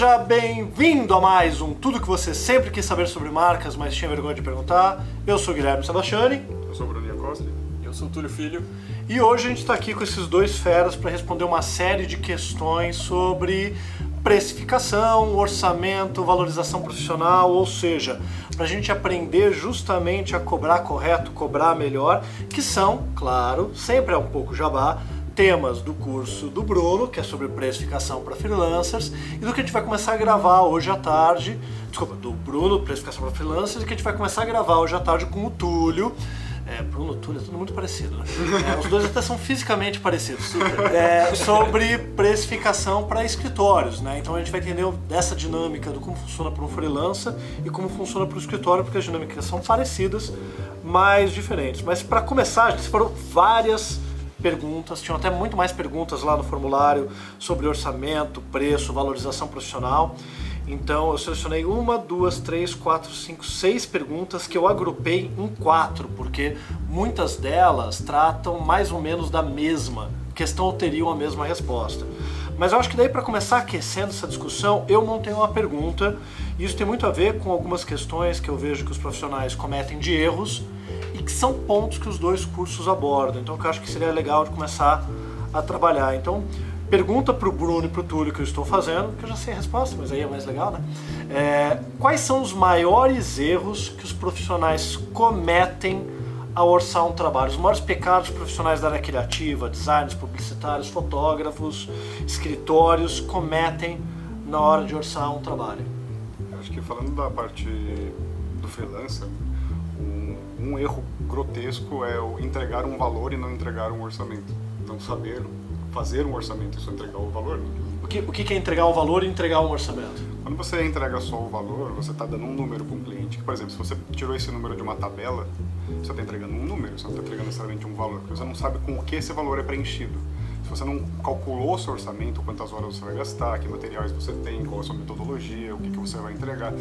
Seja bem-vindo a mais um Tudo que você sempre quis saber sobre marcas, mas tinha vergonha de perguntar. Eu sou o Guilherme Sebastiani. Eu sou o Bruninha Costa. Eu sou o Túlio Filho. E hoje a gente está aqui com esses dois feras para responder uma série de questões sobre precificação, orçamento, valorização profissional, ou seja, para a gente aprender justamente a cobrar correto, cobrar melhor, que são, claro, sempre é um pouco jabá, temas do curso do Bruno, que é sobre precificação para freelancers, e do que a gente vai começar a gravar hoje à tarde, desculpa, do Bruno, precificação para freelancers, e que a gente vai começar a gravar hoje à tarde com o Túlio. É, Bruno, Túlio, é tudo muito parecido. Né? É, os dois até são fisicamente parecidos. É, sobre precificação para escritórios, né? Então a gente vai entender dessa dinâmica do como funciona para um freelancer e como funciona para o escritório, porque as dinâmicas são parecidas, mas diferentes. Mas para começar, foram várias perguntas, tinham até muito mais perguntas lá no formulário sobre orçamento, preço, valorização profissional. Então eu selecionei uma, duas, três, quatro, cinco, seis perguntas que eu agrupei em quatro, porque muitas delas tratam mais ou menos da mesma questão ou teriam a mesma resposta. Mas eu acho que daí para começar aquecendo essa discussão, eu montei uma pergunta, e isso tem muito a ver com algumas questões que eu vejo que os profissionais cometem de erros que são pontos que os dois cursos abordam. Então eu acho que seria legal de começar a trabalhar. Então, pergunta para o Bruno e para o Túlio que eu estou fazendo, que eu já sei a resposta, mas aí é mais legal, né? É, quais são os maiores erros que os profissionais cometem ao orçar um trabalho? Os maiores pecados profissionais da área criativa, designers, publicitários, fotógrafos, escritórios cometem na hora de orçar um trabalho? Acho que falando da parte do freelancer, erro grotesco é o entregar um valor e não entregar um orçamento. Não saber fazer um orçamento e só entregar o valor. Né? O que, o que é entregar um valor e entregar um orçamento? Quando você entrega só o valor, você está dando um número para um cliente. Por exemplo, se você tirou esse número de uma tabela, você está entregando um número, você não está entregando necessariamente um valor, porque você não sabe com o que esse valor é preenchido. Se você não calculou o seu orçamento, quantas horas você vai gastar, que materiais você tem, qual a sua metodologia, o que, que você vai entregar,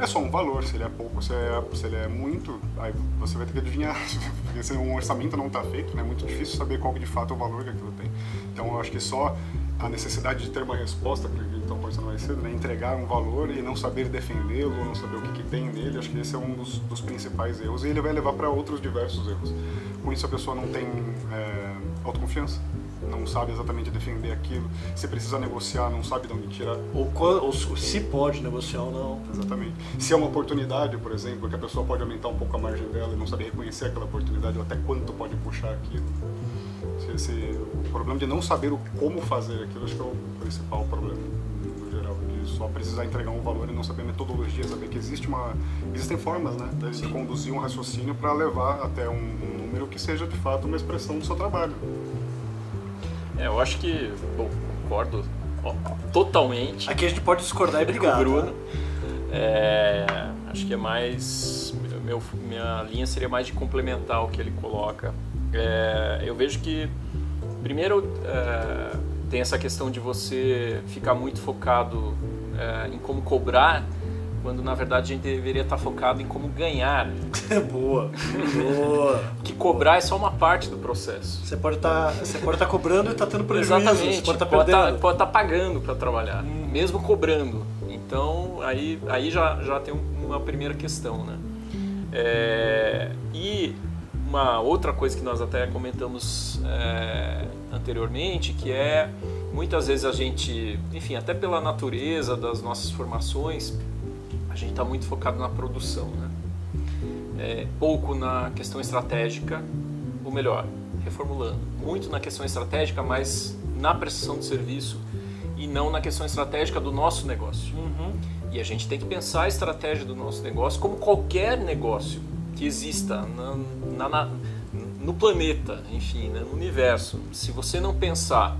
é só um valor, se ele é pouco, se, é, se ele é muito, aí você vai ter que adivinhar, porque se um orçamento não está feito, né, é muito difícil saber qual de fato é o valor que aquilo tem. Então eu acho que só a necessidade de ter uma resposta, que então conversando mais cedo, né, entregar um valor e não saber defendê-lo, não saber o que, que, tem nele, acho que esse é um dos, dos, principais erros e ele vai levar para outros diversos erros. Com isso a pessoa não tem é, autoconfiança não sabe exatamente defender aquilo, se precisa negociar, não sabe de onde tirar. Ou, ou, se pode negociar ou não. Exatamente. Se é uma oportunidade, por exemplo, que a pessoa pode aumentar um pouco a margem dela e não saber reconhecer aquela oportunidade, ou até quanto pode puxar aquilo. Se, o problema de não saber o como fazer aquilo, acho que é o principal problema no geral, de só precisar entregar um valor e não saber metodologia, saber que existe uma, existem formas, né, de conduzir um raciocínio para levar até um, um número que seja de fato uma expressão do seu trabalho. É, eu acho que, bom, concordo ó, totalmente. Aqui a gente pode discordar e brigar. Bruno. Tá? É, acho que é mais. Meu, minha linha seria mais de complementar o que ele coloca. É, eu vejo que, primeiro, é, tem essa questão de você ficar muito focado é, em como cobrar quando na verdade a gente deveria estar focado em como ganhar. boa, boa. que cobrar é só uma parte do processo. Você pode estar, tá, você pode estar cobrando e estar tá tendo prejuízo. Exatamente. Você pode estar tá perdendo. Pode estar pagando para trabalhar, hum. mesmo cobrando. Então aí, aí já, já tem uma primeira questão, né? É, e uma outra coisa que nós até comentamos é, anteriormente, que é muitas vezes a gente, enfim, até pela natureza das nossas formações, a gente está muito focado na produção, né? É, pouco na questão estratégica, ou melhor, reformulando, muito na questão estratégica, mas na prestação de serviço e não na questão estratégica do nosso negócio. Uhum. E a gente tem que pensar a estratégia do nosso negócio como qualquer negócio que exista na, na, na, no planeta, enfim, né, no universo. Se você não pensar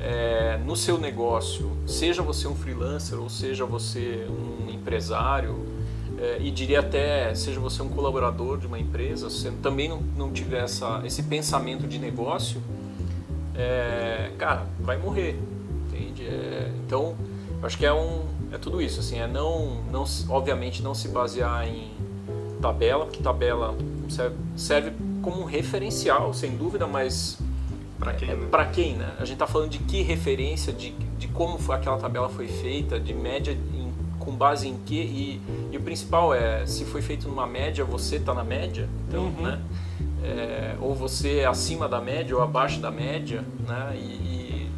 é, no seu negócio, seja você um freelancer ou seja você um empresário, é, e diria até, seja você um colaborador de uma empresa, se também não, não tiver essa, esse pensamento de negócio, é, cara, vai morrer, entende? É, então, acho que é, um, é tudo isso, assim, é não, não, obviamente não se basear em tabela, porque tabela serve, serve como um referencial, sem dúvida, mas Para quem, né? Para quem, né? A gente está falando de que referência, de, de como aquela tabela foi feita, de média em, com base em que e, e, o principal é se foi feito numa média, você está na média, então, uhum. né? É, ou você é acima da média ou abaixo da média, né? E, e,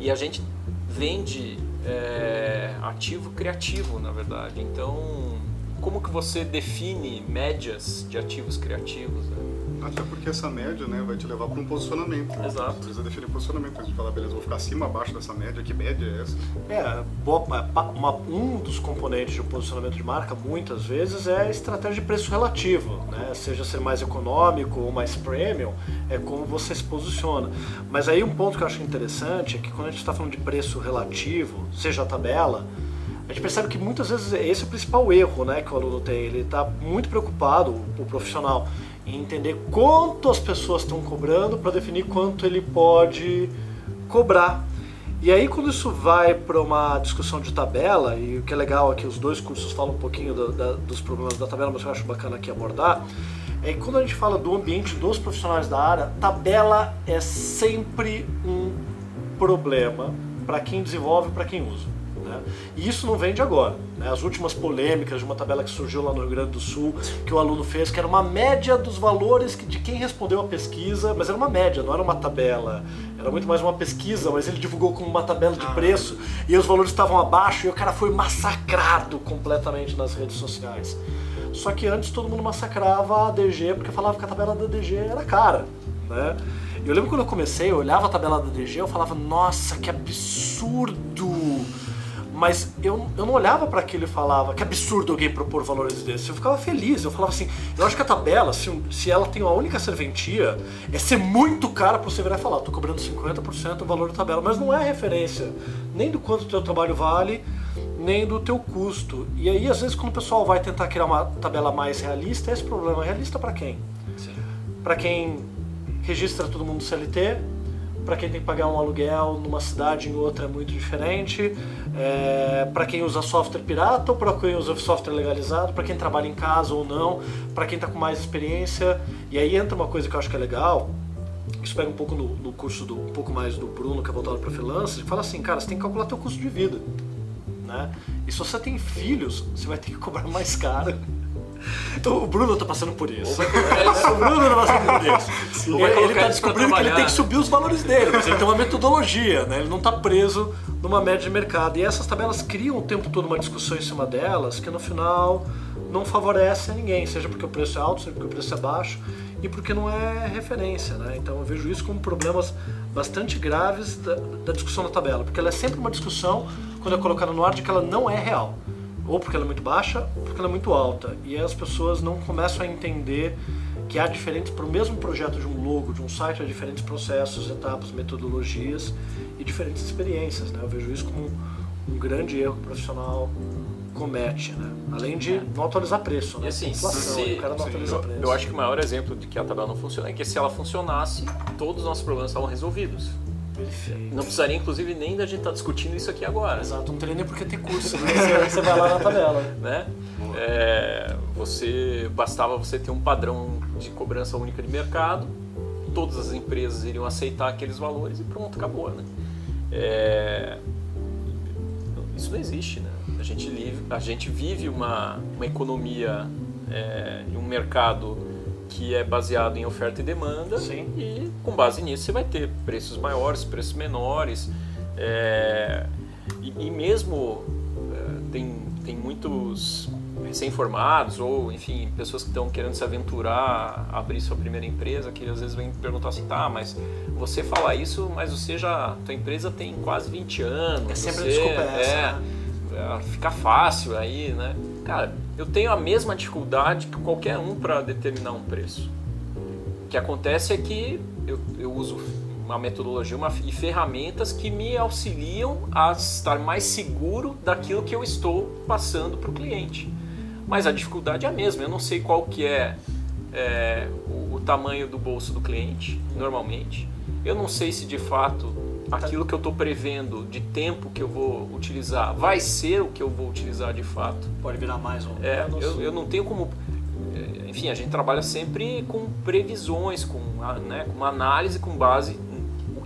e a gente vende é, ativo criativo, na verdade. Então, como que você define médias de ativos criativos? Né? Até porque essa média né, vai te levar para um posicionamento. Né? Exato. Você precisa definir posicionamento. A gente fala, beleza, vou ficar acima, abaixo dessa média, que média é essa? É, uma, um dos componentes de um posicionamento de marca, muitas vezes, é a estratégia de preço relativo. Né? Seja ser mais econômico ou mais premium, é como você se posiciona. Mas aí um ponto que eu acho interessante é que quando a gente está falando de preço relativo, seja a tabela, a gente percebe que muitas vezes esse é o principal erro né, que o aluno tem. Ele está muito preocupado, o profissional, em entender quanto as pessoas estão cobrando para definir quanto ele pode cobrar. E aí quando isso vai para uma discussão de tabela, e o que é legal é que os dois cursos falam um pouquinho do, da, dos problemas da tabela, mas eu acho bacana aqui abordar, é que quando a gente fala do ambiente dos profissionais da área, tabela é sempre um problema para quem desenvolve e para quem usa. Né? E isso não vem de agora. Né? As últimas polêmicas de uma tabela que surgiu lá no Rio Grande do Sul, que o aluno fez, que era uma média dos valores de quem respondeu a pesquisa, mas era uma média, não era uma tabela. Era muito mais uma pesquisa, mas ele divulgou como uma tabela de ah. preço e os valores estavam abaixo e o cara foi massacrado completamente nas redes sociais. Só que antes todo mundo massacrava a DG porque falava que a tabela da DG era cara. Né? Eu lembro quando eu comecei, eu olhava a tabela da DG, eu falava, nossa, que absurdo! Mas eu, eu não olhava para aquilo e falava que absurdo alguém propor valores desses. Eu ficava feliz. Eu falava assim: eu acho que a tabela, se, se ela tem uma única serventia, é ser muito cara para você virar e falar: tô cobrando 50% do valor da tabela. Mas não é referência nem do quanto o teu trabalho vale, nem do teu custo. E aí, às vezes, quando o pessoal vai tentar criar uma tabela mais realista, é esse problema. Realista para quem? Para quem registra todo mundo CLT, para quem tem que pagar um aluguel numa cidade em outra é muito diferente, é, para quem usa software pirata ou para quem usa software legalizado, para quem trabalha em casa ou não, para quem está com mais experiência. E aí entra uma coisa que eu acho que é legal, isso pega um pouco no, no curso do um pouco mais do Bruno que é voltado para freelancers, que fala assim, cara, você tem que calcular teu custo de vida, né? E se você tem filhos, você vai ter que cobrar mais caro o Bruno tá passando por isso. o Bruno tá passando por isso. Ele, ele tá descobrindo que ele tem que subir os valores dele, mas ele tem uma metodologia, né? Ele não tá preso numa média de mercado. E essas tabelas criam o tempo todo uma discussão em cima delas que no final não favorece a ninguém, seja porque o preço é alto, seja porque o preço é baixo e porque não é referência, né? Então eu vejo isso como problemas bastante graves da, da discussão da tabela, porque ela é sempre uma discussão quando é colocada no ar de que ela não é real ou porque ela é muito baixa, ou porque ela é muito alta. E as pessoas não começam a entender que há diferentes, para o mesmo projeto de um logo, de um site, há diferentes processos, etapas, metodologias e diferentes experiências. Né? Eu vejo isso como um grande erro profissional comete, né? Além de não atualizar preço, né? E assim, Inflação, se, o cara não atualiza eu, preço. Eu acho que o maior exemplo de que a tabela não funciona é que se ela funcionasse, todos os nossos problemas estavam resolvidos. Perfeito. Não precisaria, inclusive, nem da gente estar tá discutindo isso aqui agora. Exato, não teria nem por que ter curso, né? você, vai lá na tabela. Né? É, você Bastava você ter um padrão de cobrança única de mercado, todas as empresas iriam aceitar aqueles valores e pronto, acabou. Né? É, isso não existe, né? A gente, vive, a gente vive uma, uma economia é, um mercado que é baseado em oferta e demanda Sim. e com base nisso você vai ter preços maiores, preços menores é, e, e, mesmo é, tem, tem muitos recém-formados ou enfim pessoas que estão querendo se aventurar a abrir sua primeira empresa que às vezes vêm perguntar assim tá mas você fala isso mas você já tua empresa tem quase 20 anos é sempre você, desculpa essa, é, né? É, fica fácil aí né cara eu tenho a mesma dificuldade que qualquer um para determinar um preço. O que acontece é que eu, eu uso uma metodologia uma, e ferramentas que me auxiliam a estar mais seguro daquilo que eu estou passando para o cliente. Mas a dificuldade é a mesma. Eu não sei qual que é, é o, o tamanho do bolso do cliente, normalmente. Eu não sei se de fato aquilo que eu estou prevendo de tempo que eu vou utilizar vai ser o que eu vou utilizar de fato. Pode virar mais ou é. Eu, eu não tenho como. É, enfim, a gente trabalha sempre com previsões, com, né, com uma análise com base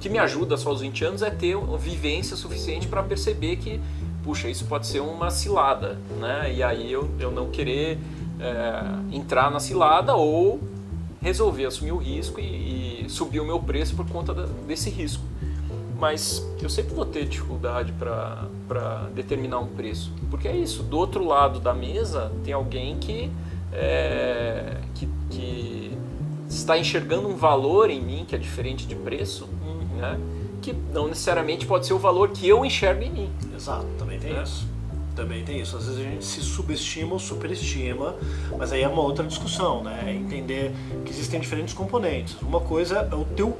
que me ajuda só aos 20 anos é ter vivência suficiente para perceber que, puxa, isso pode ser uma cilada, né? E aí eu, eu não querer é, entrar na cilada ou resolver assumir o risco e, e subir o meu preço por conta da, desse risco. Mas eu sempre vou ter dificuldade para determinar um preço, porque é isso. Do outro lado da mesa tem alguém que, é, que, que está enxergando um valor em mim que é diferente de preço, né? que não necessariamente pode ser o valor que eu enxergo em mim. Exato, também tem né? isso. Também tem isso. Às vezes a gente se subestima ou superestima, mas aí é uma outra discussão, né? É entender que existem diferentes componentes. Uma coisa é o teu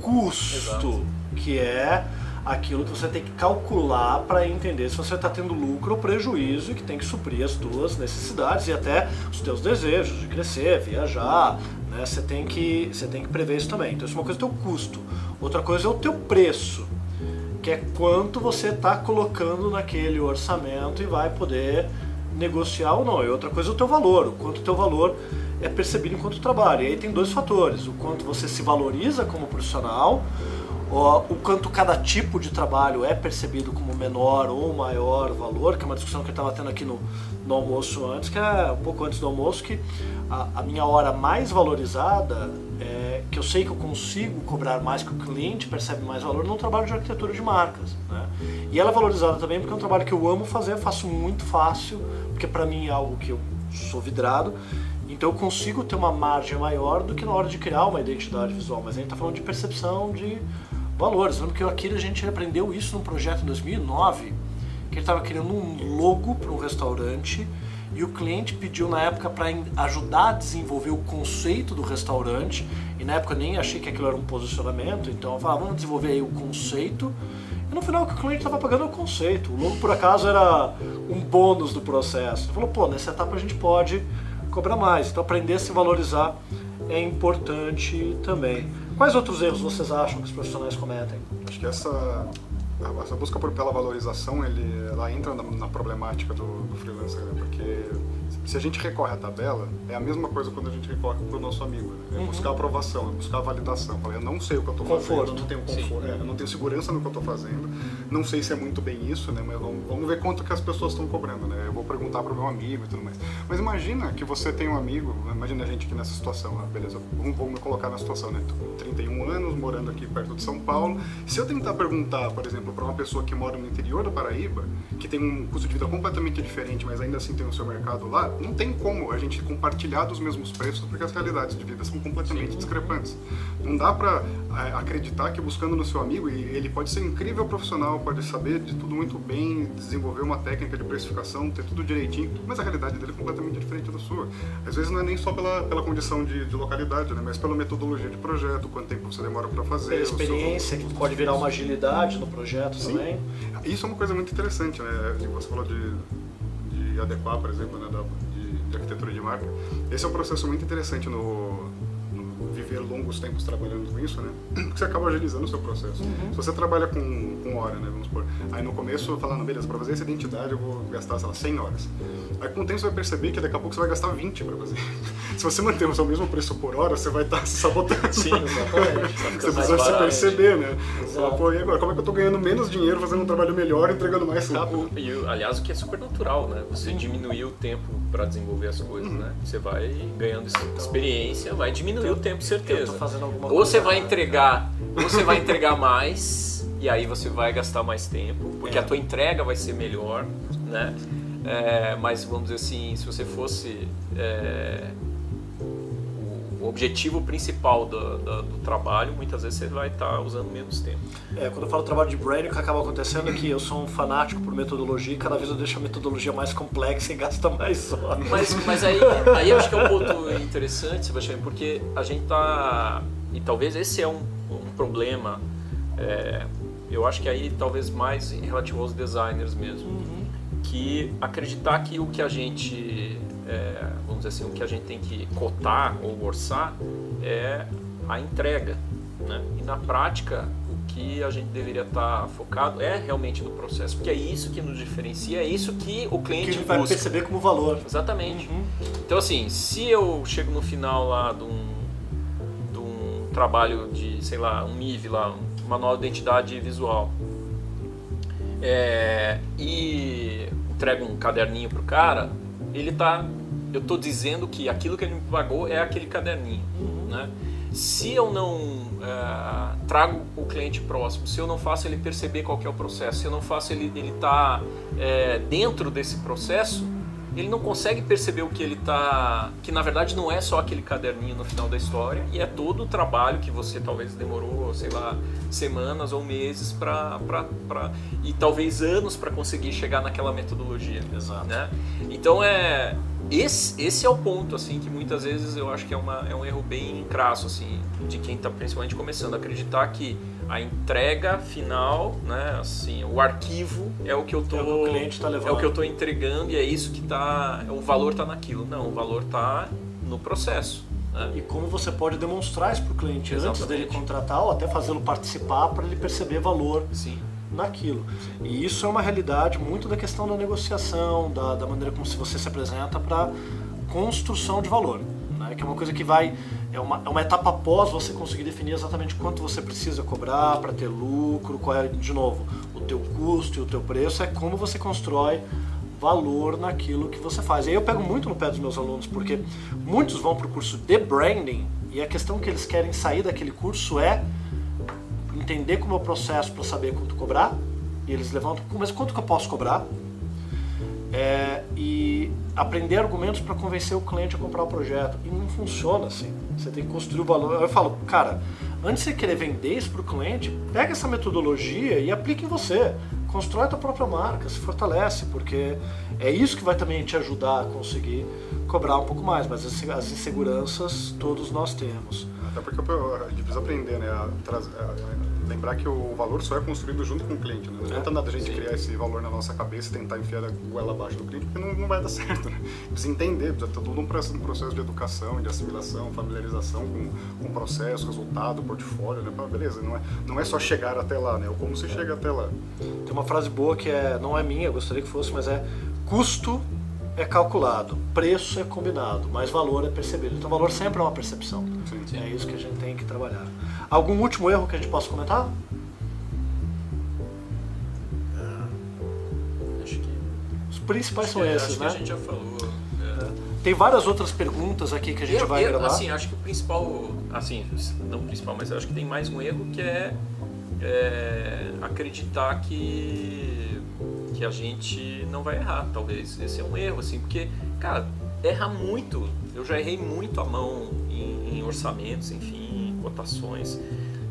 custo, Exato. Que é aquilo que você tem que calcular para entender se você está tendo lucro ou prejuízo e que tem que suprir as tuas necessidades e até os teus desejos de crescer, viajar, né? Você tem que você tem que prever isso também. Então isso é uma coisa do teu custo. Outra coisa é o teu preço que é quanto você está colocando naquele orçamento e vai poder negociar ou não. E outra coisa é o teu valor, o quanto o teu valor é percebido enquanto trabalho. E aí tem dois fatores, o quanto você se valoriza como profissional, o quanto cada tipo de trabalho é percebido como menor ou maior valor, que é uma discussão que eu estava tendo aqui no, no almoço antes, que é um pouco antes do almoço, que a, a minha hora mais valorizada é que eu sei que eu consigo cobrar mais que o cliente percebe mais valor num trabalho de arquitetura de marcas. Né? E ela é valorizada também porque é um trabalho que eu amo fazer, faço muito fácil, porque para mim é algo que eu sou vidrado. Então eu consigo ter uma margem maior do que na hora de criar uma identidade visual. Mas a gente está falando de percepção de valores. Lembro que aqui a gente aprendeu isso num projeto em 2009, que ele estava criando um logo para um restaurante e o cliente pediu na época para ajudar a desenvolver o conceito do restaurante e na época eu nem achei que aquilo era um posicionamento, então eu falava, vamos desenvolver aí o conceito e no final o que o cliente estava pagando é o conceito, o logo por acaso era um bônus do processo. Ele falou, pô, nessa etapa a gente pode cobrar mais, então aprender a se valorizar é importante também. Quais outros erros vocês acham que os profissionais cometem? Acho que essa essa busca por, pela valorização, ele, ela entra na, na problemática do, do freelancer, né? porque se a gente recorre à tabela, é a mesma coisa quando a gente recorre para o nosso amigo. Né? É uhum. buscar aprovação, é buscar validação. Eu não sei o que eu estou fazendo, eu não tenho conforto, é, eu não tenho segurança no que eu estou fazendo. Não sei se é muito bem isso, né? Mas vamos, vamos ver quanto que as pessoas estão cobrando, né? Eu vou perguntar para o meu amigo e tudo mais. Mas imagina que você tem um amigo, imagina a gente aqui nessa situação, né? beleza? Vamos, vamos me colocar na situação, né? Tô com 31 anos, morando aqui perto de São Paulo. Se eu tentar perguntar, por exemplo, para uma pessoa que mora no interior da Paraíba, que tem um custo de vida completamente diferente, mas ainda assim tem o seu mercado lá, não tem como a gente compartilhar dos mesmos preços, porque as realidades de vida são completamente Sim. discrepantes. Não dá para é, acreditar que buscando no seu amigo, e ele pode ser incrível profissional, pode saber de tudo muito bem, desenvolver uma técnica de precificação, ter tudo direitinho, mas a realidade dele é completamente diferente da sua. Às vezes não é nem só pela, pela condição de, de localidade, né, mas pela metodologia de projeto, quanto tempo você demora para fazer. Pela experiência, seu... que pode virar uma agilidade no projeto Sim. também. Isso é uma coisa muito interessante, né? Você falou de, de adequar, por exemplo, né, da, de arquitetura de marca. Esse é um processo muito interessante no viver longos tempos trabalhando com isso, né? Porque você acaba agilizando o seu processo. Uhum. Se você trabalha com, com hora, né? Vamos supor. Aí no começo, falando, beleza, para fazer essa identidade eu vou gastar, sei lá, 100 horas. Aí com o tempo você vai perceber que daqui a pouco você vai gastar 20 para fazer. Se você manter o seu mesmo preço por hora, você vai estar tá se sabotando. Sim, exatamente. você precisa se perceber, né? Falar, pô, e agora? Como é que eu tô ganhando menos dinheiro fazendo um trabalho melhor e entregando mais rápido? E, aliás, o que é super natural, né? Você diminuir o tempo para desenvolver as coisas, uhum. né? Você vai ganhando experiência, vai diminuir o tempo, certeza. ou você vai entregar, ou você vai entregar mais e aí você vai gastar mais tempo, porque é. a tua entrega vai ser melhor, né? É, mas vamos dizer assim, se você fosse é, o objetivo principal do, do, do, trabalho, muitas vezes você vai estar usando menos tempo. É, quando eu falo trabalho de branding, o que acaba acontecendo é que eu sou um fanático por metodologia e cada vez eu deixo a metodologia mais complexa e gasta mais horas. Mas, mas aí, aí eu acho que é um ponto interessante, Sebastião, porque a gente está. E talvez esse é um, um problema. É, eu acho que aí talvez mais relativo aos designers mesmo. Uhum. Que acreditar que o que a gente é, vamos dizer assim, o que a gente tem que cotar ou orçar é a entrega. Né? E na prática, o que a gente deveria estar focado é realmente no processo, porque é isso que nos diferencia, é isso que o cliente que ele vai perceber como valor. Exatamente. Uhum. Então, assim, se eu chego no final lá de um, de um trabalho de, sei lá, um MIV lá, uma nova identidade visual. É, e entrega um caderninho pro cara, ele tá. Eu tô dizendo que aquilo que ele me pagou é aquele caderninho. Né? Se eu não é, trago o cliente próximo, se eu não faço ele perceber qual é o processo, se eu não faço ele estar ele tá, é, dentro desse processo, ele não consegue perceber o que ele está. que na verdade não é só aquele caderninho no final da história, e é todo o trabalho que você talvez demorou, sei lá, semanas ou meses para. e talvez anos para conseguir chegar naquela metodologia. Exato. Né? Então é esse, esse é o ponto, assim, que muitas vezes eu acho que é, uma, é um erro bem crasso, assim, de quem está principalmente começando. Acreditar que a entrega final, né, assim, o arquivo é o que eu tô, é o, cliente tá levando. é o que eu tô entregando e é isso que tá, o valor está naquilo. Não, o valor está no processo. Né? E como você pode demonstrar isso para o cliente Exatamente. antes dele contratar ou até fazê-lo participar para ele perceber valor Sim. Naquilo. E isso é uma realidade muito da questão da negociação, da, da maneira como você se apresenta para construção de valor, né? que é uma coisa que vai é uma, é uma etapa após você conseguir definir exatamente quanto você precisa cobrar para ter lucro, qual é, de novo, o teu custo e o teu preço, é como você constrói valor naquilo que você faz. E aí eu pego muito no pé dos meus alunos, porque muitos vão para o curso de branding e a questão que eles querem sair daquele curso é entender como é o processo para saber quanto cobrar, e eles levantam, mas quanto que eu posso cobrar? É, e aprender argumentos para convencer o cliente a comprar o projeto. E não funciona assim. Você tem que construir o valor. Eu falo, cara, antes de você querer vender isso para o cliente, pega essa metodologia e aplique em você. Constrói a tua própria marca, se fortalece, porque é isso que vai também te ajudar a conseguir cobrar um pouco mais. Mas as inseguranças todos nós temos. Até porque a gente precisa aprender, né? A trazer, a lembrar que o valor só é construído junto com o cliente. Né? Não adianta nada a gente Sim. criar esse valor na nossa cabeça e tentar enfiar a goela abaixo do cliente, porque não, não vai dar certo. Né? Precisa entender, precisa ter todo um processo, processo de educação, de assimilação, familiarização com, com o processo, resultado, portfólio. Né? Beleza, não é, não é só chegar até lá, né? É como se chega até lá. Tem uma frase boa que é, não é minha, eu gostaria que fosse, mas é custo é calculado, preço é combinado, mas valor é percebido. Então, valor sempre é uma percepção. Sim, sim. É isso que a gente tem que trabalhar. Algum último erro que a gente possa comentar? acho que. Os principais acho são que, esses, acho né? Que a gente já falou. É. Tem várias outras perguntas aqui que a gente eu, vai eu, gravar. Assim, acho que o principal, assim, não o principal, mas acho que tem mais um erro que é, é acreditar que que a gente não vai errar, talvez. Esse é um erro, assim, porque, cara, erra muito. Eu já errei muito a mão em, em orçamentos, enfim, cotações.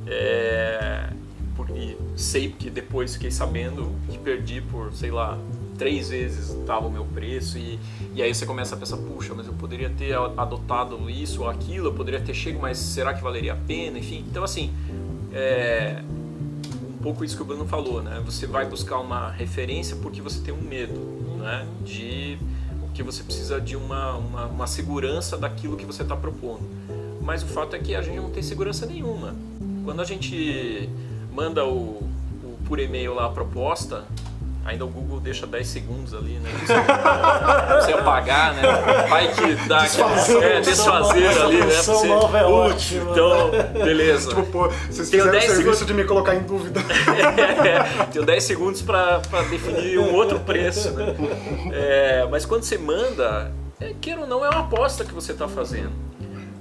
É, porque sei que depois fiquei sabendo que perdi por, sei lá, três vezes estava o meu preço e, e aí você começa a pensar, puxa, mas eu poderia ter adotado isso ou aquilo, eu poderia ter chego, mas será que valeria a pena? Enfim, então assim, é, pouco isso que o Bruno falou, né? Você vai buscar uma referência porque você tem um medo, né? De que você precisa de uma, uma, uma segurança daquilo que você está propondo. Mas o fato é que a gente não tem segurança nenhuma. Quando a gente manda o, o por e-mail lá a proposta, Ainda o Google deixa 10 segundos ali, né? Pra você apagar, né? Vai que dá desfazer, é, desfazer ali, né? A você, nova é ótima. Então, beleza. Tipo, pô, vocês Tenho fizeram 10 serviço segundos... de me colocar em dúvida. é, tenho 10 segundos para definir um outro preço, né? É, mas quando você manda, é, queira ou não, é uma aposta que você está fazendo.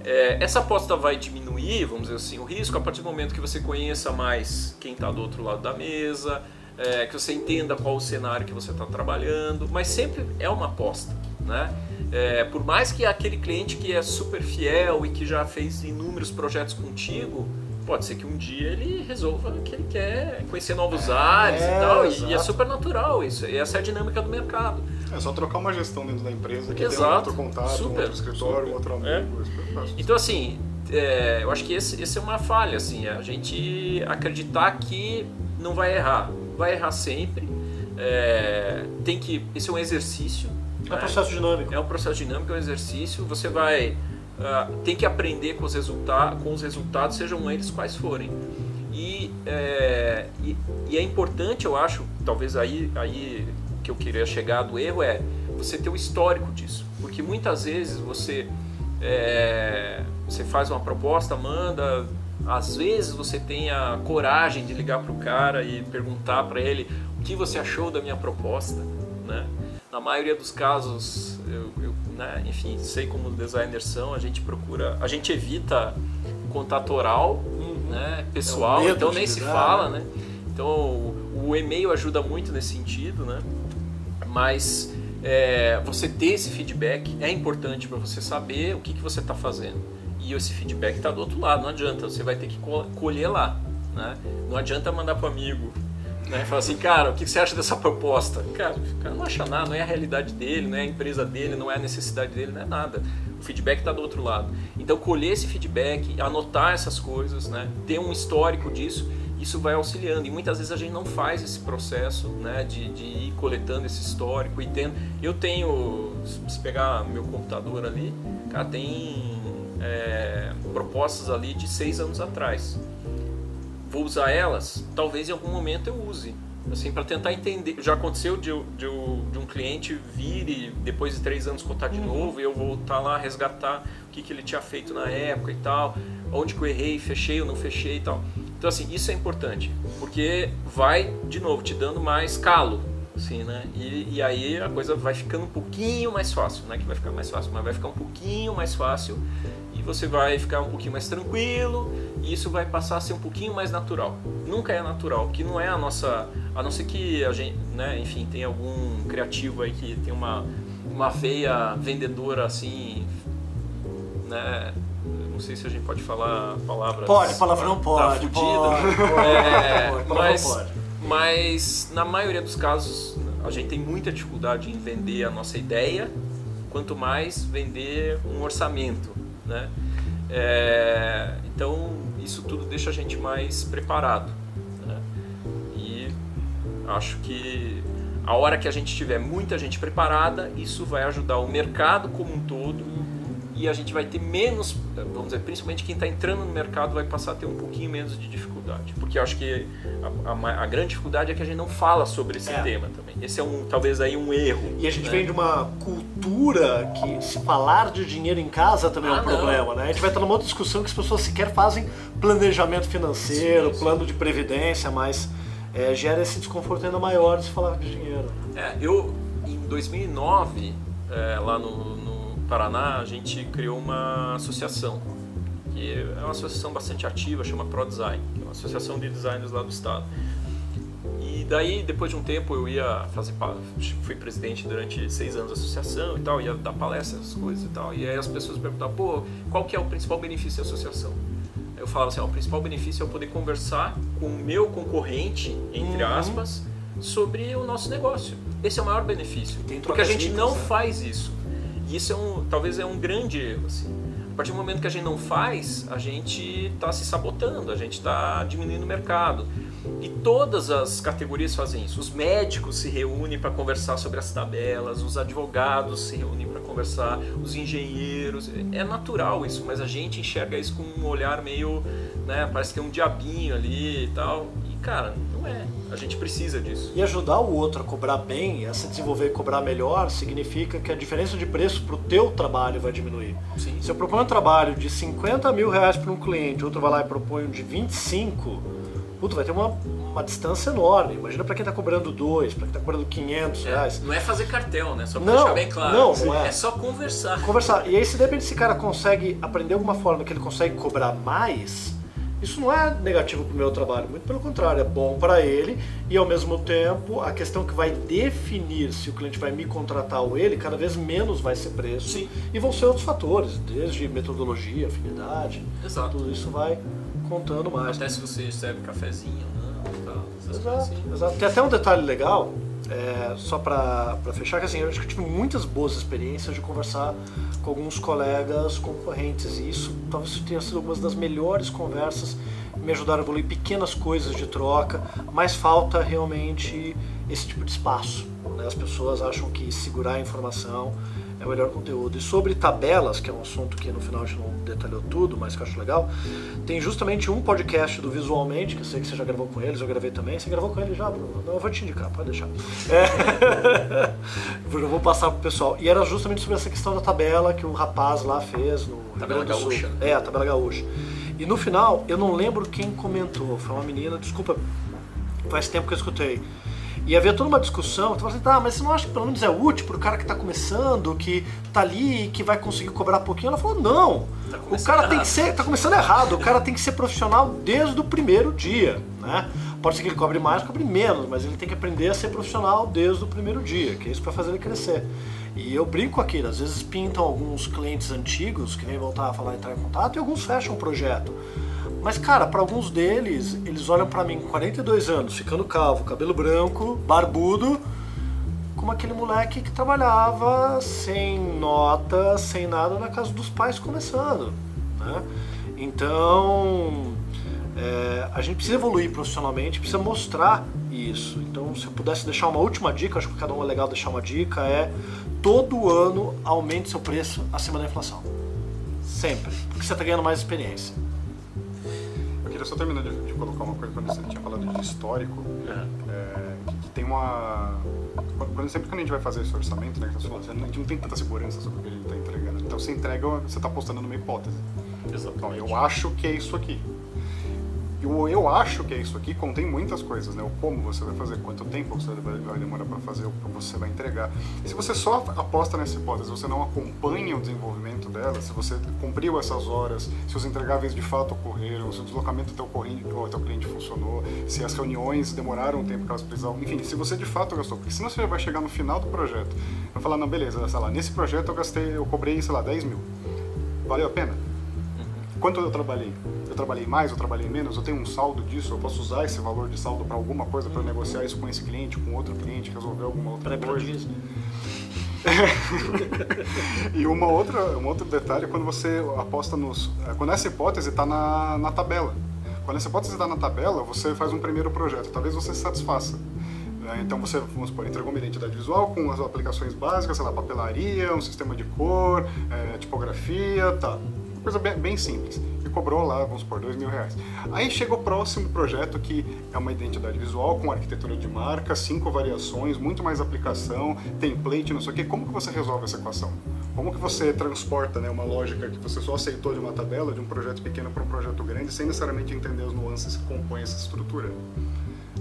É, essa aposta vai diminuir, vamos dizer assim, o risco a partir do momento que você conheça mais quem está do outro lado da mesa, é, que você entenda qual o cenário que você está trabalhando, mas sempre é uma aposta, né? É, por mais que aquele cliente que é super fiel e que já fez inúmeros projetos contigo, pode ser que um dia ele resolva que ele quer conhecer novos é, ares e tal, exato. e é super natural isso, e essa é a dinâmica do mercado. É só trocar uma gestão dentro da empresa que exato. tem um outro contato, super, um outro escritório, super. um outro amigo. É. Então assim, é, eu acho que esse, esse é uma falha, assim, a gente acreditar que não vai errar vai errar sempre. É, tem que. Esse é um exercício. É um processo dinâmico. É um processo dinâmico, é um exercício. Você vai. Uh, tem que aprender com os, resulta com os resultados, sejam eles quais forem. E é, e, e é importante, eu acho, talvez aí, aí que eu queria chegar do erro é você ter o histórico disso. Porque muitas vezes você, é, você faz uma proposta, manda, Às vezes você tem a coragem de ligar para o cara e perguntar para ele o que você achou da minha proposta, né? Na maioria dos casos, eu, eu né, enfim, sei como designers são, a gente procura, a gente evita contato oral, uhum. né, pessoal, é então nem se fala, né? Então o, o e-mail ajuda muito nesse sentido, né? Mas é, você ter esse feedback é importante para você saber o que, que você está fazendo. E esse feedback está do outro lado, não adianta, você vai ter que colher lá. Né? Não adianta mandar para o amigo né? Falar assim, cara, o que você acha dessa proposta? Cara, o cara não acha nada, não é a realidade dele, não é a empresa dele, não é a necessidade dele, não é nada. O feedback está do outro lado. Então, colher esse feedback, anotar essas coisas, né? ter um histórico disso isso vai auxiliando. E muitas vezes a gente não faz esse processo né, de, de ir coletando esse histórico e tendo. Eu tenho, se pegar meu computador ali, cara, tem é, propostas ali de seis anos atrás. Vou usar elas? Talvez em algum momento eu use. Assim, para tentar entender. Já aconteceu de, de, de, um cliente vir e depois de três anos contar de uhum. novo e eu voltar lá resgatar o que, que ele tinha feito na época e tal, onde que eu errei, fechei ou não fechei e tal. Então, assim, isso é importante, porque vai, de novo, te dando mais calo, assim, né? E, e aí a coisa vai ficando um pouquinho mais fácil, não é que vai ficar mais fácil, mas vai ficar um pouquinho mais fácil e você vai ficar um pouquinho mais tranquilo e isso vai passar a ser um pouquinho mais natural. Nunca é natural, que não é a nossa, a não ser que a gente, né, enfim, tem algum criativo aí que tem uma uma veia vendedora assim, né, não sei se a gente pode falar palavras. Pode, palavrão tá pode. Pode, pode, é, pode, mas, pode. Mas na maioria dos casos a gente tem muita dificuldade em vender a nossa ideia, quanto mais vender um orçamento, né? É, então isso tudo deixa a gente mais preparado. Né? E acho que a hora que a gente tiver muita gente preparada, isso vai ajudar o mercado como um todo e a gente vai ter menos, vamos dizer, principalmente quem está entrando no mercado vai passar a ter um pouquinho menos de dificuldade. Porque eu acho que a, a, a grande dificuldade é que a gente não fala sobre esse é. tema também. Esse é um, talvez aí um erro. E a gente né? vem de uma cultura que se falar de dinheiro em casa também ah, é um ah, problema, né? A gente vai estar numa outra discussão que as pessoas sequer fazem planejamento financeiro, sim, sim. plano de previdência, mas é, gera esse desconforto ainda maior de se falar de dinheiro. É, eu em 2009 é, lá no Paraná, a gente criou uma associação, que é uma associação bastante ativa, chama ProDesign, que é uma associação de designers lá do estado. E daí, depois de um tempo, eu ia fazer, fui presidente durante seis anos da associação e tal, ia dar palestras, essas coisas e tal. E aí as pessoas perguntavam, pô, qual que é o principal benefício da associação? Eu falava assim, ó, o principal benefício é eu poder conversar com o meu concorrente, entre uhum. aspas, sobre o nosso negócio. Esse é o maior benefício. Porque a gente não né? faz isso. E isso é um, talvez é um grande erro. Assim. A partir do momento que a gente não faz, a gente está se sabotando, a gente está diminuindo o mercado. E todas as categorias fazem isso. Os médicos se reúnem para conversar sobre as tabelas, os advogados se reúnem para conversar, os engenheiros. É natural isso, mas a gente enxerga isso com um olhar meio, né, parece que é um diabinho ali e tal. E cara, não é. A gente precisa disso. E ajudar o outro a cobrar bem, a se desenvolver e cobrar melhor, significa que a diferença de preço para o teu trabalho vai diminuir. Sim. Se eu proponho um trabalho de 50 mil reais para um cliente, outro vai lá e propõe um de 25, puto, vai ter uma, uma distância enorme. Imagina para quem está cobrando dois, para quem está cobrando 500 é, reais. Não é fazer cartel, né? Só para deixar bem claro. Não, não é. é só conversar. Conversar. E aí, se de repente esse cara consegue aprender alguma forma que ele consegue cobrar mais, isso não é negativo para o meu trabalho, muito pelo contrário, é bom para ele e ao mesmo tempo a questão que vai definir se o cliente vai me contratar ou ele, cada vez menos vai ser preço Sim. e vão ser outros fatores, desde metodologia, afinidade, Exato. tudo isso vai contando mais. Até se você serve cafezinho, né? Tal, exato, assim. exato. Tem até um detalhe legal, é, só para fechar, que assim, eu acho que eu tive muitas boas experiências de conversar com alguns colegas concorrentes e isso talvez tenha sido algumas das melhores conversas me ajudaram a evoluir pequenas coisas de troca, mas falta realmente esse tipo de espaço. Né? As pessoas acham que segurar a informação é o melhor conteúdo. E sobre tabelas, que é um assunto que no final a gente não detalhou tudo, mas que eu acho legal, tem justamente um podcast do Visualmente, que eu sei que você já gravou com eles, eu gravei também. Você gravou com ele já, Bruno? Não, eu vou te indicar, pode deixar. É. eu vou passar pro pessoal. E era justamente sobre essa questão da tabela que o rapaz lá fez no Tabela Gaúcha. É, a tabela gaúcha. E no final, eu não lembro quem comentou, foi uma menina, desculpa, faz tempo que eu escutei. E havia toda uma discussão, tu fala assim, tá, mas você não acha que pelo menos é útil pro cara que tá começando, que tá ali e que vai conseguir cobrar pouquinho? Ela falou, não, Tá o cara tem errado. que ser, tá começando errado, o cara tem que ser profissional desde o primeiro dia, né? Pode ser que ele cobre mais, cobre menos, mas ele tem que aprender a ser profissional desde o primeiro dia, que é isso que vai fazer ele crescer. E eu brinco aqui, às vezes pintam alguns clientes antigos que vêm voltar a falar entrar em contato e alguns fecham o projeto. Mas, cara, para alguns deles, eles olham para mim com 42 anos, ficando calvo, cabelo branco, barbudo, como aquele moleque que trabalhava sem nota, sem nada na casa dos pais começando. Né? Então, é, a gente precisa evoluir profissionalmente, precisa mostrar isso. Então, se eu pudesse deixar uma última dica, acho que cada um é legal deixar uma dica, é todo ano aumente seu preço acima da inflação. Sempre. Porque você está ganhando mais experiência. Eu queria só terminar de, de colocar uma coisa quando você tinha falado de histórico, é, que, que tem uma. Quando, sempre que a gente vai fazer esse orçamento, né, que você falou, a gente não tem tanta segurança sobre o que a gente está entregando. Então você entrega, você está apostando numa hipótese. Então, Exatamente. eu acho que é isso aqui. E o eu acho que é isso aqui contém muitas coisas, né? O como você vai fazer, quanto tempo você vai vai demorar para fazer, o que você vai entregar. E se você só aposta nessa hipótese, você não acompanha o desenvolvimento dela, se você cumpriu essas horas, se os entregáveis de fato ocorreram, se o deslocamento do teu, corrente, ou teu cliente funcionou, se as reuniões demoraram o tempo que elas precisavam, enfim, se você de fato gastou. Porque senão você vai chegar no final do projeto, vai falar, não, beleza, sei lá, nesse projeto eu gastei, eu cobrei, sei lá, 10 mil. Valeu a pena? Quanto eu trabalhei? Eu trabalhei mais, eu trabalhei menos, eu tenho um saldo disso, eu posso usar esse valor de saldo para alguma coisa, para negociar isso com esse cliente, com outro cliente, resolver alguma outra pra coisa. Disney. E uma outra, um outro detalhe é quando você aposta nos. é, Quando essa hipótese está na, na tabela. Quando essa hipótese está na tabela, você faz um primeiro projeto. Talvez você se satisfaça. É, Então você, vamos supor, entregou uma identidade visual com as aplicações básicas, sei lá, papelaria, um sistema de cor, é, tipografia, tá. Coisa bem, bem simples. E cobrou lá, vamos supor, dois mil reais. Aí chega o próximo projeto que é uma identidade visual com arquitetura de marca, cinco variações, muito mais aplicação, template, não sei o quê. Como que você resolve essa equação? Como que você transporta né, uma lógica que você só aceitou de uma tabela, de um projeto pequeno para um projeto grande, sem necessariamente entender as nuances que compõem essa estrutura?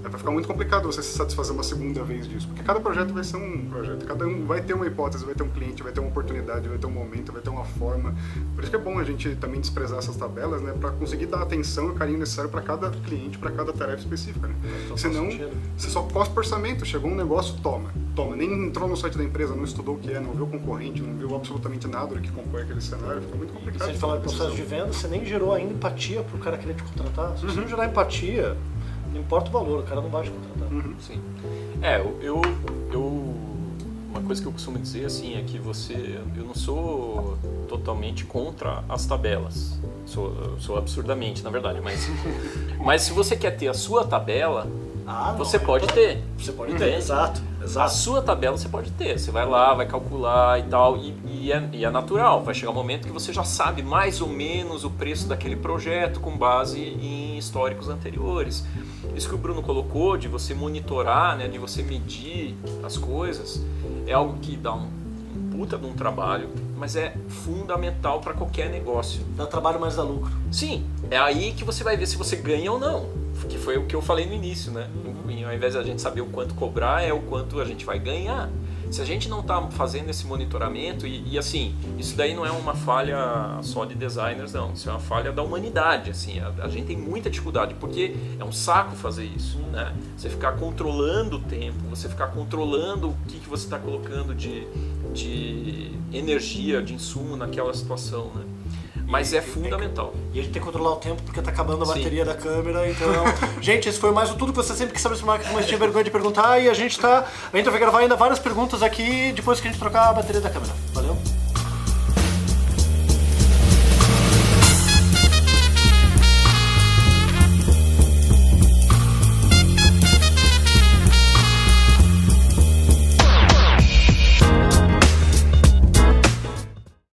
É, vai ficar muito complicado você se satisfazer uma segunda vez disso, porque cada projeto vai ser um projeto, cada um vai ter uma hipótese, vai ter um cliente, vai ter uma oportunidade, vai ter um momento, vai ter uma forma. Por isso que é bom a gente também desprezar essas tabelas, né, para conseguir dar a atenção e o carinho necessário para cada cliente, para cada tarefa específica. Né? Senão, você só posta orçamento, chegou um negócio, toma, toma. Nem entrou no site da empresa, não estudou o que é, não viu o concorrente, não viu absolutamente nada do que compõe aquele cenário, fica muito Se complicado. a gente falar de processo de venda, você nem gerou ainda empatia pro cara querer te contratar. Se Uhum. você não gerar empatia, não importa o valor, o cara não vai te contratar. Uhum. Sim. É, eu, eu, Uma coisa que eu costumo dizer assim é que você. Eu não sou totalmente contra as tabelas. Sou, sou absurdamente, na verdade. Mas, mas se você quer ter a sua tabela, Ah, não, você é pode importante. ter. Você pode ter, Entende? exato. A exato. sua tabela você pode ter. Você vai lá, vai calcular e tal, e, e é, e é natural. Vai chegar um momento que você já sabe mais ou menos o preço daquele projeto com base em históricos anteriores. Isso que o Bruno colocou de você monitorar, né, de você medir as coisas, é algo que dá um, um puta de um trabalho, mas é fundamental para qualquer negócio. Dá trabalho, mas dá lucro. Sim, é aí que você vai ver se você ganha ou não. Que foi o que eu falei no início, né? E ao invés de a gente saber o quanto cobrar, é o quanto a gente vai ganhar. Se a gente não está fazendo esse monitoramento, e, e, assim, isso daí não é uma falha só de designers, não. Isso é uma falha da humanidade, assim. A, a gente tem muita dificuldade, porque é um saco fazer isso, né? Você ficar controlando o tempo, você ficar controlando o que, que você está colocando de, de energia, de insumo naquela situação, né? Mas é fundamental. E a gente tem que controlar o tempo porque tá acabando a Sim. bateria da câmera, então. gente, esse foi mais um tudo que você sempre quis saber sobre marketing, mas tinha vergonha de perguntar. E a gente tá. A gente vai gravar ainda várias perguntas aqui depois que a gente trocar a bateria da câmera.